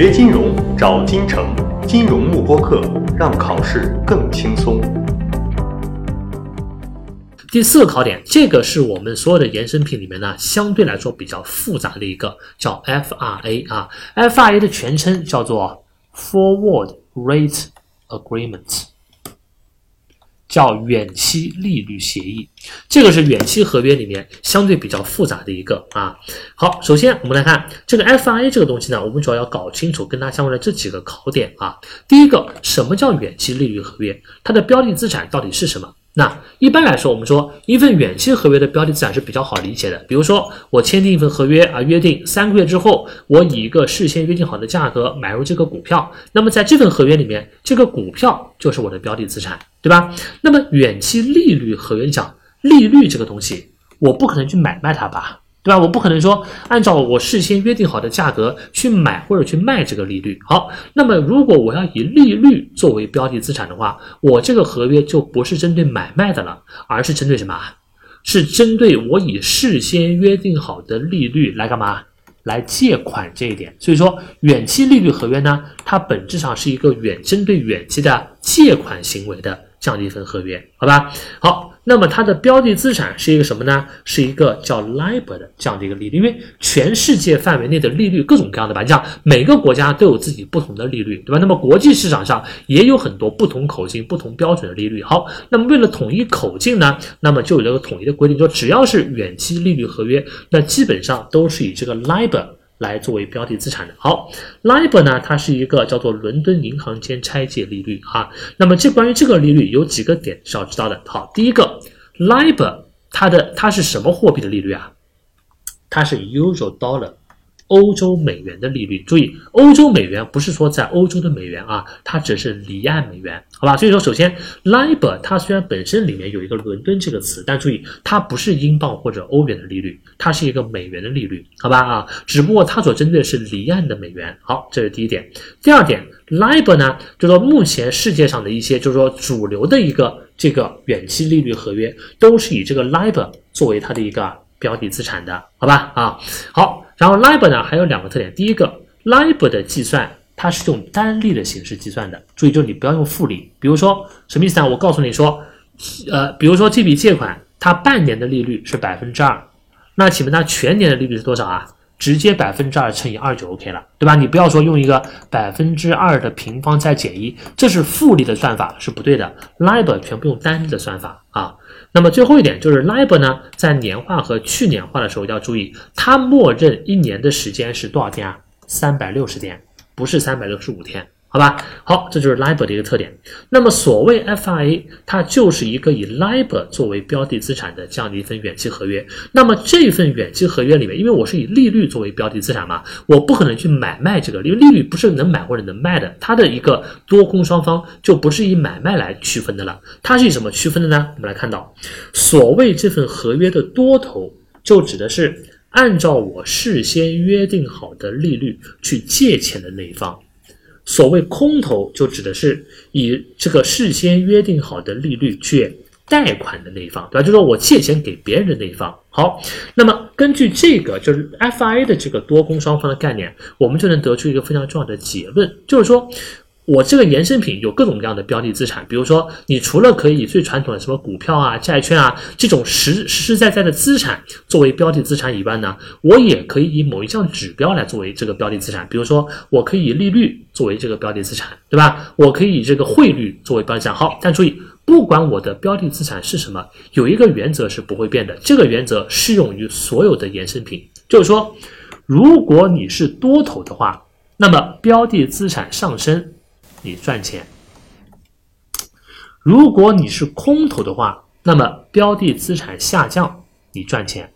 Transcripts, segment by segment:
学金融找金城，金融慕播课，让考试更轻松。第四个考点，这个是我们所有的衍生品里面呢，相对来说比较复杂的一个，叫 FRA 啊，FRA 的全称叫做 Forward Rate Agreements。叫远期利率协议，这个是远期合约里面相对比较复杂的一个啊。好，首先我们来看这个 FRA 这个东西呢，我们主要要搞清楚跟它相关的这几个考点啊。第一个，什么叫远期利率合约？它的标的资产到底是什么？那一般来说，我们说一份远期合约的标的资产是比较好理解的。比如说，我签订一份合约啊，约定三个月之后，我以一个事先约定好的价格买入这个股票。那么在这份合约里面，这个股票就是我的标的资产，对吧？那么远期利率合约讲利率这个东西，我不可能去买卖它吧？对吧？我不可能说按照我事先约定好的价格去买或者去卖这个利率。好，那么如果我要以利率作为标的资产的话，我这个合约就不是针对买卖的了，而是针对什么？是针对我以事先约定好的利率来干嘛？来借款这一点。所以说，远期利率合约呢，它本质上是一个远针对远期的借款行为的这样的一份合约，好吧？好。那么它的标的资产是一个什么呢？是一个叫 LIBOR 的这样的一个利率，因为全世界范围内的利率各种各样的吧，你像每个国家都有自己不同的利率，对吧？那么国际市场上也有很多不同口径、不同标准的利率。好，那么为了统一口径呢，那么就有了个统一的规定，说只要是远期利率合约，那基本上都是以这个 LIBOR。来作为标的资产的。好，LIBOR 呢，它是一个叫做伦敦银行间拆借利率啊。那么这关于这个利率有几个点是要知道的。好，第一个，LIBOR 它的它是什么货币的利率啊？它是 US Dollar。欧洲美元的利率，注意，欧洲美元不是说在欧洲的美元啊，它只是离岸美元，好吧？所以说，首先，LIBOR 它虽然本身里面有一个伦敦这个词，但注意，它不是英镑或者欧元的利率，它是一个美元的利率，好吧？啊，只不过它所针对的是离岸的美元。好，这是第一点。第二点，LIBOR 呢，就是说目前世界上的一些，就是说主流的一个这个远期利率合约，都是以这个 LIBOR 作为它的一个标的资产的，好吧？啊，好。然后 LIBOR 呢还有两个特点，第一个 LIBOR 的计算它是用单利的形式计算的，注意就是你不要用复利。比如说什么意思呢？我告诉你说，呃，比如说这笔借款它半年的利率是百分之二，那请问它全年的利率是多少啊？直接百分之二乘以二就 OK 了，对吧？你不要说用一个百分之二的平方再减一，这是复利的算法是不对的。LIBOR 全部用单利的算法啊。那么最后一点就是 LIBOR 呢，在年化和去年化的时候要注意，它默认一年的时间是多少天啊？三百六十天，不是三百六十五天。好吧，好，这就是 LIBOR 的一个特点。那么所谓 FRA，它就是一个以 LIBOR 作为标的资产的这样的一份远期合约。那么这份远期合约里面，因为我是以利率作为标的资产嘛，我不可能去买卖这个，因为利率不是能买或者能卖的。它的一个多空双方就不是以买卖来区分的了。它是以什么区分的呢？我们来看到，所谓这份合约的多头，就指的是按照我事先约定好的利率去借钱的那一方。所谓空头，就指的是以这个事先约定好的利率去贷款的那一方，对吧？就是说我借钱给别人的那一方。好，那么根据这个就是 FIA 的这个多空双方的概念，我们就能得出一个非常重要的结论，就是说。我这个衍生品有各种各样的标的资产，比如说，你除了可以最传统的什么股票啊、债券啊这种实实实在在的资产作为标的资产以外呢，我也可以以某一项指标来作为这个标的资产，比如说，我可以以利率作为这个标的资产，对吧？我可以以这个汇率作为标的资产。好，但注意，不管我的标的资产是什么，有一个原则是不会变的，这个原则适用于所有的衍生品，就是说，如果你是多头的话，那么标的资产上升。你赚钱。如果你是空头的话，那么标的资产下降，你赚钱。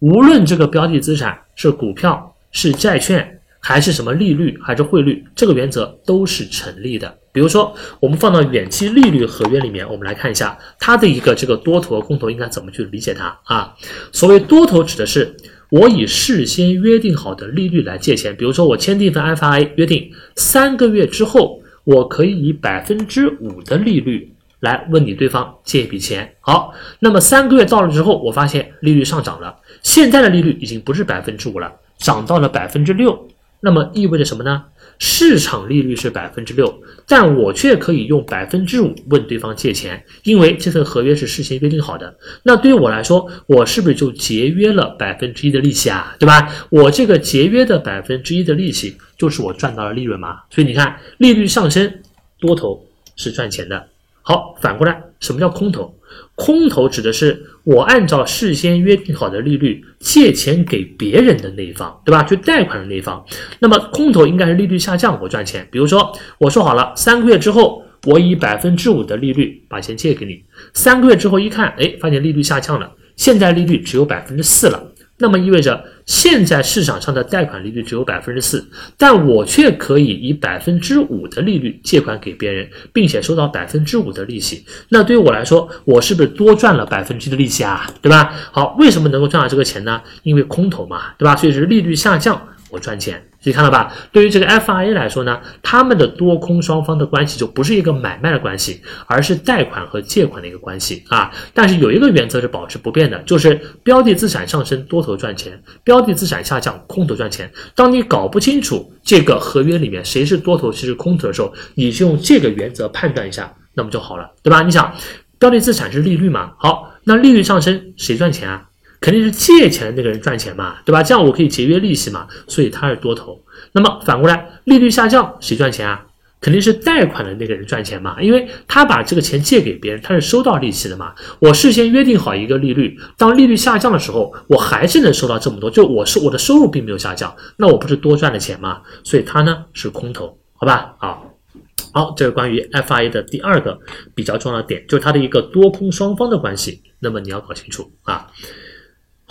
无论这个标的资产是股票、是债券，还是什么利率，还是汇率，这个原则都是成立的。比如说，我们放到远期利率合约里面，我们来看一下它的一个这个多头和空头应该怎么去理解它啊？所谓多头指的是我以事先约定好的利率来借钱，比如说我签订一份 FIA，约定，三个月之后。我可以以百分之五的利率来问你对方借一笔钱。好，那么三个月到了之后，我发现利率上涨了，现在的利率已经不是百分之五了，涨到了百分之六。那么意味着什么呢？市场利率是百分之六，但我却可以用百分之五问对方借钱，因为这份合约是事先约定好的。那对于我来说，我是不是就节约了百分之一的利息啊？对吧？我这个节约的百分之一的利息，就是我赚到了利润嘛。所以你看，利率上升，多头是赚钱的。好，反过来，什么叫空头？空头指的是我按照事先约定好的利率借钱给别人的那一方，对吧？去贷款的那一方。那么空头应该是利率下降，我赚钱。比如说，我说好了，三个月之后，我以百分之五的利率把钱借给你。三个月之后一看，哎，发现利率下降了，现在利率只有百分之四了。那么意味着现在市场上的贷款利率只有百分之四，但我却可以以百分之五的利率借款给别人，并且收到百分之五的利息。那对于我来说，我是不是多赚了百分之的利息啊？对吧？好，为什么能够赚到这个钱呢？因为空头嘛，对吧？所以是利率下降。我赚钱，所以看到吧？对于这个 FIA 来说呢，他们的多空双方的关系就不是一个买卖的关系，而是贷款和借款的一个关系啊。但是有一个原则是保持不变的，就是标的资产上升，多头赚钱；标的资产下降，空头赚钱。当你搞不清楚这个合约里面谁是多头，谁是空头的时候，你就用这个原则判断一下，那么就好了，对吧？你想，标的资产是利率嘛？好，那利率上升，谁赚钱啊？肯定是借钱的那个人赚钱嘛，对吧？这样我可以节约利息嘛，所以他是多头。那么反过来，利率下降，谁赚钱啊？肯定是贷款的那个人赚钱嘛，因为他把这个钱借给别人，他是收到利息的嘛。我事先约定好一个利率，当利率下降的时候，我还是能收到这么多，就我是我的收入并没有下降，那我不是多赚了钱嘛？所以它呢是空头，好吧？好，好，这是关于 FIA 的第二个比较重要的点，就是它的一个多空双方的关系。那么你要搞清楚啊。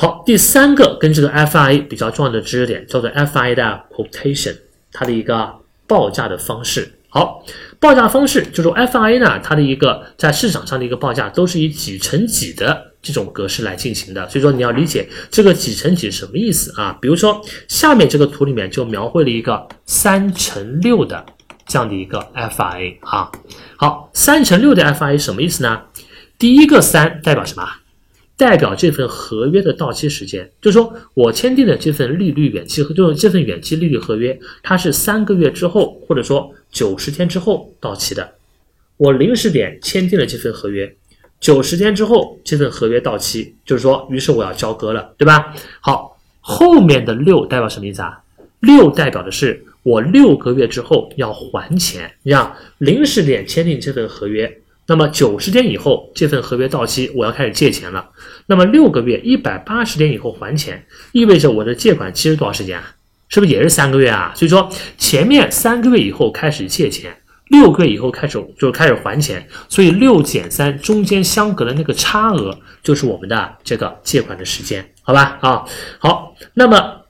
好，第三个跟这个 FIA 比较重要的知识点叫做 FIA 的 quotation，它的一个报价的方式。好，报价方式就是 FIA 呢，它的一个在市场上的一个报价都是以几乘几的这种格式来进行的。所以说你要理解这个几乘几什么意思啊？比如说下面这个图里面就描绘了一个三乘六的这样的一个 FIA 啊。好，三乘六的 FIA 什么意思呢？第一个三代表什么？代表这份合约的到期时间，就是说我签订的这份利率远期，就这份远期利率合约，它是三个月之后，或者说九十天之后到期的。我零时点签订了这份合约，九十天之后这份合约到期，就是说，于是我要交割了，对吧？好，后面的六代表什么意思啊？六代表的是我六个月之后要还钱，你看零时点签订这份合约。那么九十天以后，这份合约到期，我要开始借钱了。那么六个月，一百八十天以后还钱，意味着我的借款期是多少时间啊？是不是也是三个月啊？所以说前面三个月以后开始借钱，六个月以后开始就开始还钱，所以六减三中间相隔的那个差额就是我们的这个借款的时间，好吧？啊，好，那么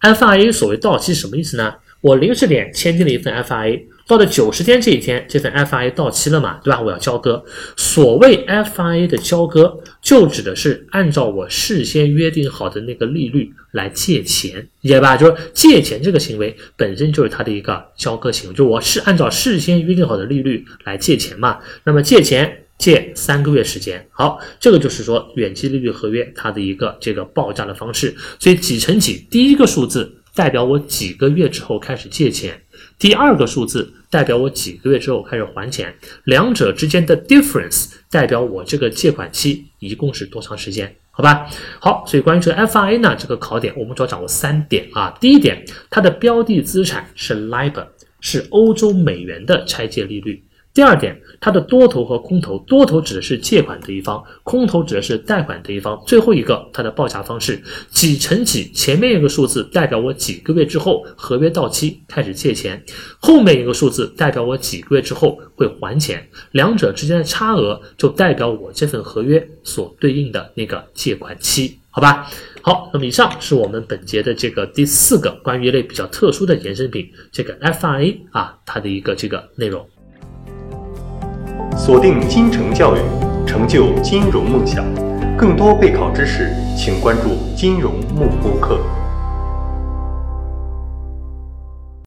FIA 所谓到期什么意思呢？我零时点签订了一份 FIA。到了九十天这一天，这份 FIA 到期了嘛，对吧？我要交割。所谓 FIA 的交割，就指的是按照我事先约定好的那个利率来借钱，理解吧？就是借钱这个行为本身就是它的一个交割行为，就我是按照事先约定好的利率来借钱嘛。那么借钱借三个月时间，好，这个就是说远期利率合约它的一个这个报价的方式。所以几乘几，第一个数字代表我几个月之后开始借钱。第二个数字代表我几个月之后开始还钱，两者之间的 difference 代表我这个借款期一共是多长时间？好吧，好，所以关于这个 FIA 呢，这个考点我们主要掌握三点啊。第一点，它的标的资产是 LIBOR，是欧洲美元的拆借利率。第二点，它的多头和空头，多头指的是借款的一方，空头指的是贷款的一方。最后一个，它的报价方式几乘几，前面一个数字代表我几个月之后合约到期开始借钱，后面一个数字代表我几个月之后会还钱，两者之间的差额就代表我这份合约所对应的那个借款期，好吧？好，那么以上是我们本节的这个第四个关于一类比较特殊的衍生品，这个 FIA 啊，它的一个这个内容。锁定金城教育，成就金融梦想。更多备考知识，请关注金融幕播课。